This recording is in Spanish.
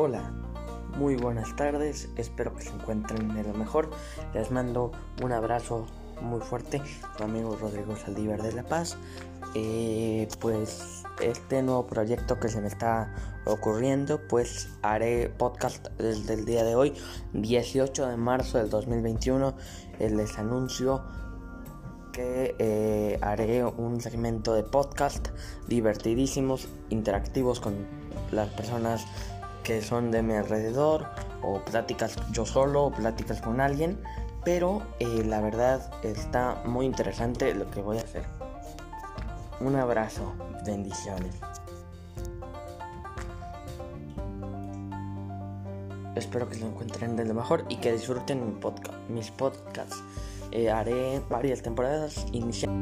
Hola, muy buenas tardes, espero que se encuentren de lo mejor. Les mando un abrazo muy fuerte, amigo Rodrigo Saldívar de La Paz. Eh, pues este nuevo proyecto que se me está ocurriendo, pues haré podcast desde el día de hoy, 18 de marzo del 2021. Eh, les anuncio que eh, haré un segmento de podcast divertidísimos, interactivos con las personas que son de mi alrededor o pláticas yo solo o pláticas con alguien, pero eh, la verdad está muy interesante lo que voy a hacer. Un abrazo, bendiciones. Espero que se encuentren de lo mejor y que disfruten mis podcasts. Eh, haré varias temporadas iniciales.